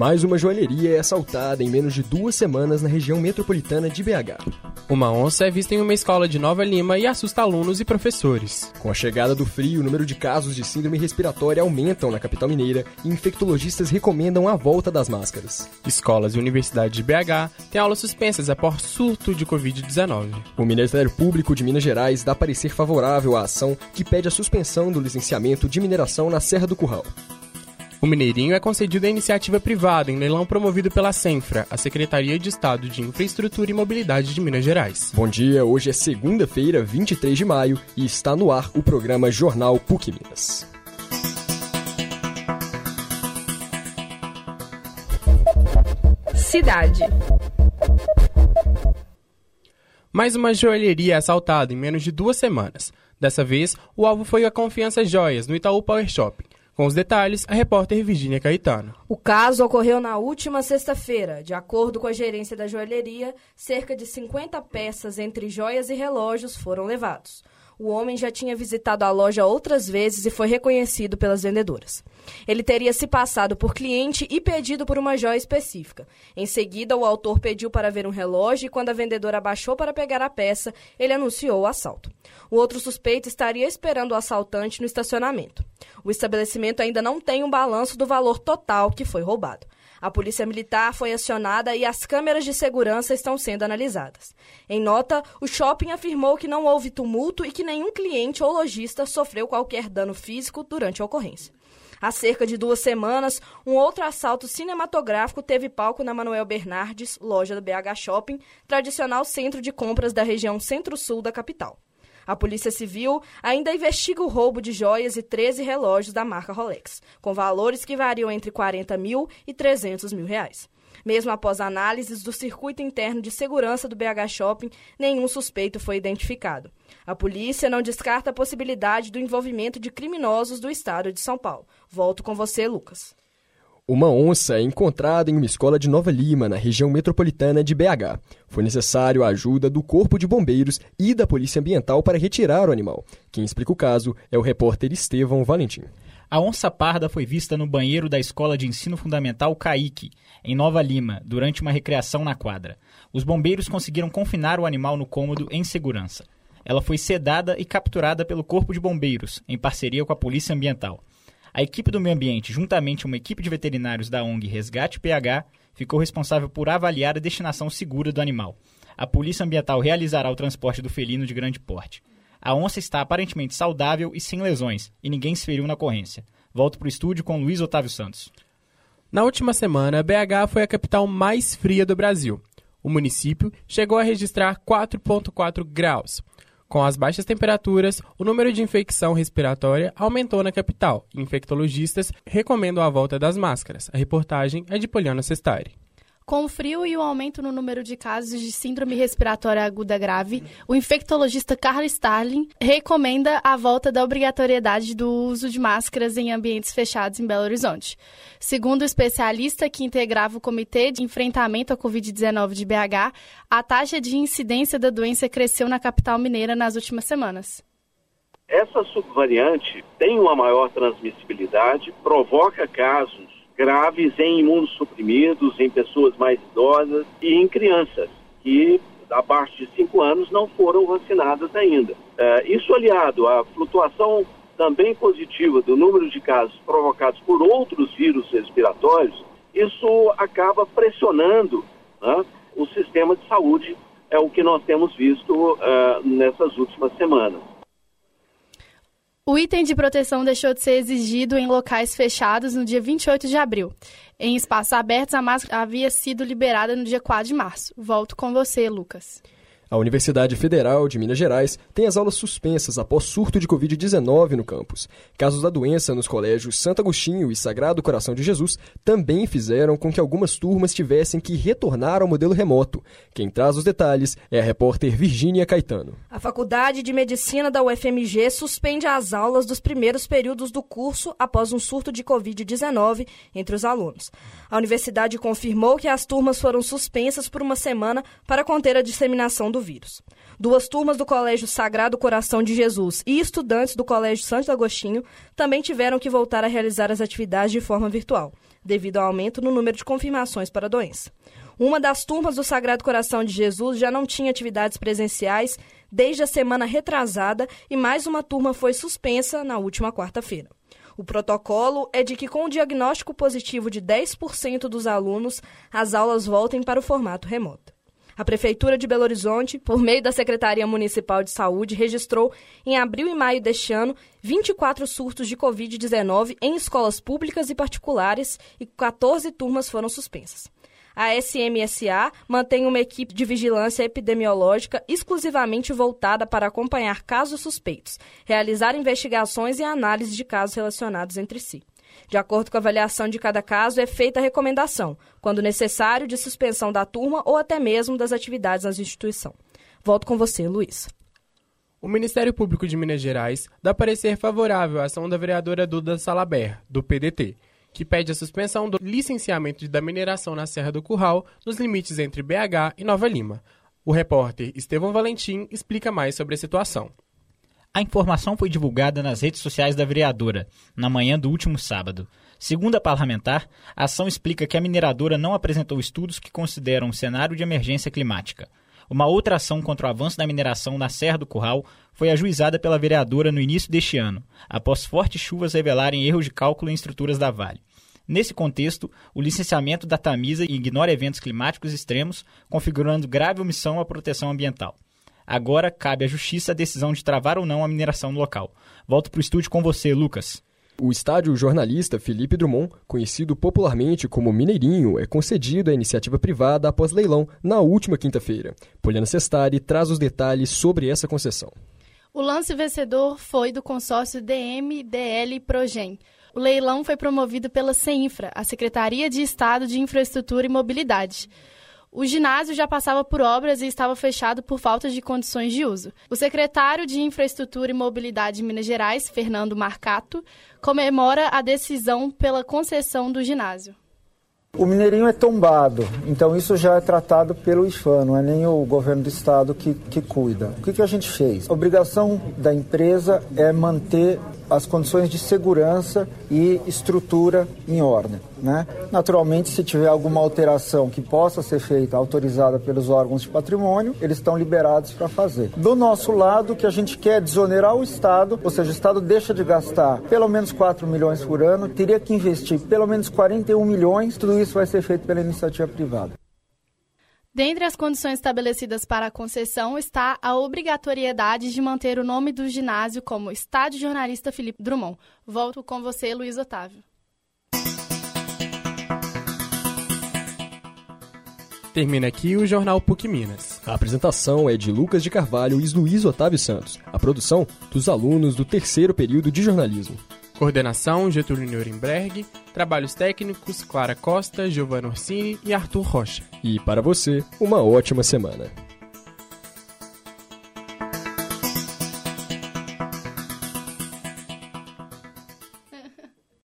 Mais uma joalheria é assaltada em menos de duas semanas na região metropolitana de BH. Uma onça é vista em uma escola de Nova Lima e assusta alunos e professores. Com a chegada do frio, o número de casos de síndrome respiratória aumentam na capital mineira e infectologistas recomendam a volta das máscaras. Escolas e universidades de BH têm aulas suspensas após surto de Covid-19. O Ministério Público de Minas Gerais dá parecer favorável à ação que pede a suspensão do licenciamento de mineração na Serra do Curral. O Mineirinho é concedido à iniciativa privada em leilão promovido pela Senfra, a Secretaria de Estado de Infraestrutura e Mobilidade de Minas Gerais. Bom dia, hoje é segunda-feira, 23 de maio, e está no ar o programa Jornal PUC Minas. Cidade. Mais uma joalheria assaltada em menos de duas semanas. Dessa vez, o alvo foi a Confiança Joias, no Itaú Power Shopping. Com os detalhes, a repórter Virginia Caetano. O caso ocorreu na última sexta-feira. De acordo com a gerência da joalheria, cerca de 50 peças entre joias e relógios foram levados. O homem já tinha visitado a loja outras vezes e foi reconhecido pelas vendedoras. Ele teria se passado por cliente e pedido por uma joia específica. Em seguida, o autor pediu para ver um relógio e, quando a vendedora abaixou para pegar a peça, ele anunciou o assalto. O outro suspeito estaria esperando o assaltante no estacionamento. O estabelecimento ainda não tem um balanço do valor total que foi roubado. A polícia militar foi acionada e as câmeras de segurança estão sendo analisadas. Em nota, o shopping afirmou que não houve tumulto e que nenhum cliente ou lojista sofreu qualquer dano físico durante a ocorrência. Há cerca de duas semanas, um outro assalto cinematográfico teve palco na Manuel Bernardes, loja do BH Shopping, tradicional centro de compras da região centro-sul da capital. A Polícia Civil ainda investiga o roubo de joias e 13 relógios da marca Rolex, com valores que variam entre 40 mil e 300 mil reais. Mesmo após análises do circuito interno de segurança do BH Shopping, nenhum suspeito foi identificado. A polícia não descarta a possibilidade do envolvimento de criminosos do estado de São Paulo. Volto com você, Lucas. Uma onça é encontrada em uma escola de Nova Lima, na região metropolitana de BH. Foi necessário a ajuda do Corpo de Bombeiros e da Polícia Ambiental para retirar o animal. Quem explica o caso é o repórter Estevão Valentim. A onça parda foi vista no banheiro da Escola de Ensino Fundamental Caique, em Nova Lima, durante uma recreação na quadra. Os bombeiros conseguiram confinar o animal no cômodo em segurança. Ela foi sedada e capturada pelo Corpo de Bombeiros, em parceria com a Polícia Ambiental. A equipe do meio ambiente, juntamente com uma equipe de veterinários da ONG Resgate PH, ficou responsável por avaliar a destinação segura do animal. A Polícia Ambiental realizará o transporte do felino de grande porte. A onça está aparentemente saudável e sem lesões, e ninguém se feriu na ocorrência. Volto para o estúdio com Luiz Otávio Santos. Na última semana, BH foi a capital mais fria do Brasil. O município chegou a registrar 4,4 graus. Com as baixas temperaturas, o número de infecção respiratória aumentou na capital infectologistas recomendam a volta das máscaras. A reportagem é de Poliana Sestari. Com o frio e o aumento no número de casos de síndrome respiratória aguda grave, o infectologista Carl Starling recomenda a volta da obrigatoriedade do uso de máscaras em ambientes fechados em Belo Horizonte. Segundo o especialista que integrava o Comitê de Enfrentamento à Covid-19 de BH, a taxa de incidência da doença cresceu na capital mineira nas últimas semanas. Essa subvariante tem uma maior transmissibilidade, provoca casos graves em imunossuprimidos, em pessoas mais idosas e em crianças que abaixo de 5 anos não foram vacinadas ainda. É, isso aliado à flutuação também positiva do número de casos provocados por outros vírus respiratórios, isso acaba pressionando né, o sistema de saúde, é o que nós temos visto uh, nessas últimas semanas. O item de proteção deixou de ser exigido em locais fechados no dia 28 de abril. Em espaços abertos, a máscara havia sido liberada no dia 4 de março. Volto com você, Lucas. A Universidade Federal de Minas Gerais tem as aulas suspensas após surto de Covid-19 no campus. Casos da doença nos colégios Santo Agostinho e Sagrado Coração de Jesus também fizeram com que algumas turmas tivessem que retornar ao modelo remoto. Quem traz os detalhes é a repórter Virgínia Caetano. A Faculdade de Medicina da UFMG suspende as aulas dos primeiros períodos do curso após um surto de Covid-19 entre os alunos. A universidade confirmou que as turmas foram suspensas por uma semana para conter a disseminação do vírus. Duas turmas do Colégio Sagrado Coração de Jesus e estudantes do Colégio Santo Agostinho também tiveram que voltar a realizar as atividades de forma virtual. devido ao aumento no número de confirmações para a doença. Uma das turmas do Sagrado Coração de Jesus já não tinha atividades presenciais desde a semana retrasada e mais uma turma foi suspensa na última quarta-feira. O protocolo é de que, com o diagnóstico positivo de 10% dos alunos, as aulas voltem para o formato remoto. A Prefeitura de Belo Horizonte, por meio da Secretaria Municipal de Saúde, registrou em abril e maio deste ano 24 surtos de Covid-19 em escolas públicas e particulares e 14 turmas foram suspensas. A SMSA mantém uma equipe de vigilância epidemiológica exclusivamente voltada para acompanhar casos suspeitos, realizar investigações e análise de casos relacionados entre si. De acordo com a avaliação de cada caso, é feita a recomendação, quando necessário, de suspensão da turma ou até mesmo das atividades nas instituições. Volto com você, Luiz. O Ministério Público de Minas Gerais dá parecer favorável à ação da vereadora Duda Salaber, do PDT, que pede a suspensão do licenciamento da mineração na Serra do Curral nos limites entre BH e Nova Lima. O repórter Estevão Valentim explica mais sobre a situação. A informação foi divulgada nas redes sociais da vereadora, na manhã do último sábado. Segundo a parlamentar, a ação explica que a mineradora não apresentou estudos que consideram um cenário de emergência climática. Uma outra ação contra o avanço da mineração na Serra do Curral foi ajuizada pela vereadora no início deste ano, após fortes chuvas revelarem erros de cálculo em estruturas da Vale. Nesse contexto, o licenciamento da Tamisa ignora eventos climáticos extremos, configurando grave omissão à proteção ambiental. Agora cabe à Justiça a decisão de travar ou não a mineração no local. Volto para o estúdio com você, Lucas. O estádio jornalista Felipe Drummond, conhecido popularmente como Mineirinho, é concedido à iniciativa privada após leilão na última quinta-feira. Poliana Sestari traz os detalhes sobre essa concessão. O lance vencedor foi do consórcio DMDL Progen. O leilão foi promovido pela CEINFRA, a Secretaria de Estado de Infraestrutura e Mobilidade. O ginásio já passava por obras e estava fechado por falta de condições de uso. O secretário de Infraestrutura e Mobilidade de Minas Gerais, Fernando Marcato, comemora a decisão pela concessão do ginásio. O Mineirinho é tombado, então isso já é tratado pelo IFAM, não é nem o governo do estado que, que cuida. O que, que a gente fez? A obrigação da empresa é manter as condições de segurança e estrutura em ordem. Né? Naturalmente, se tiver alguma alteração que possa ser feita, autorizada pelos órgãos de patrimônio, eles estão liberados para fazer. Do nosso lado, o que a gente quer é desonerar o Estado, ou seja, o Estado deixa de gastar pelo menos 4 milhões por ano, teria que investir pelo menos 41 milhões, tudo isso vai ser feito pela iniciativa privada. Dentre as condições estabelecidas para a concessão está a obrigatoriedade de manter o nome do ginásio como Estádio Jornalista Felipe Drummond. Volto com você, Luiz Otávio. Termina aqui o Jornal PUC Minas. A apresentação é de Lucas de Carvalho e Luiz Otávio Santos. A produção dos alunos do terceiro período de jornalismo. Coordenação Getúlio Nuremberg. Trabalhos técnicos Clara Costa, Giovanna Orsini e Arthur Rocha. E para você, uma ótima semana.